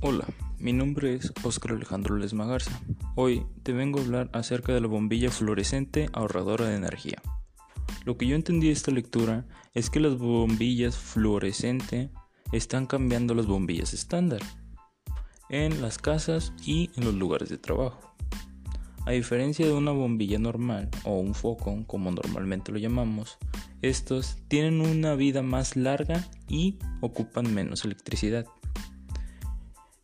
Hola, mi nombre es Oscar Alejandro Lesma Garza. Hoy te vengo a hablar acerca de la bombilla fluorescente ahorradora de energía. Lo que yo entendí de esta lectura es que las bombillas fluorescente están cambiando las bombillas estándar en las casas y en los lugares de trabajo. A diferencia de una bombilla normal o un foco, como normalmente lo llamamos, estos tienen una vida más larga y ocupan menos electricidad.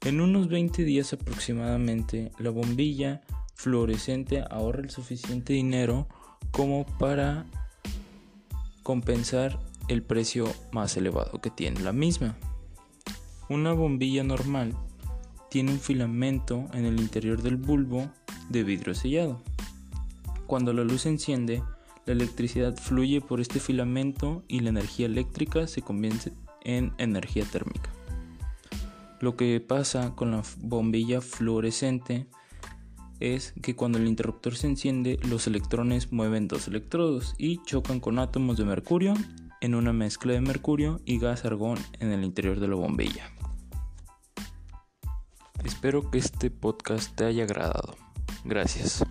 En unos 20 días aproximadamente, la bombilla fluorescente ahorra el suficiente dinero como para compensar el precio más elevado que tiene la misma. Una bombilla normal tiene un filamento en el interior del bulbo de vidrio sellado. Cuando la luz se enciende, la electricidad fluye por este filamento y la energía eléctrica se convierte en energía térmica. Lo que pasa con la bombilla fluorescente es que cuando el interruptor se enciende, los electrones mueven dos electrodos y chocan con átomos de mercurio en una mezcla de mercurio y gas argón en el interior de la bombilla. Espero que este podcast te haya agradado. Gracias.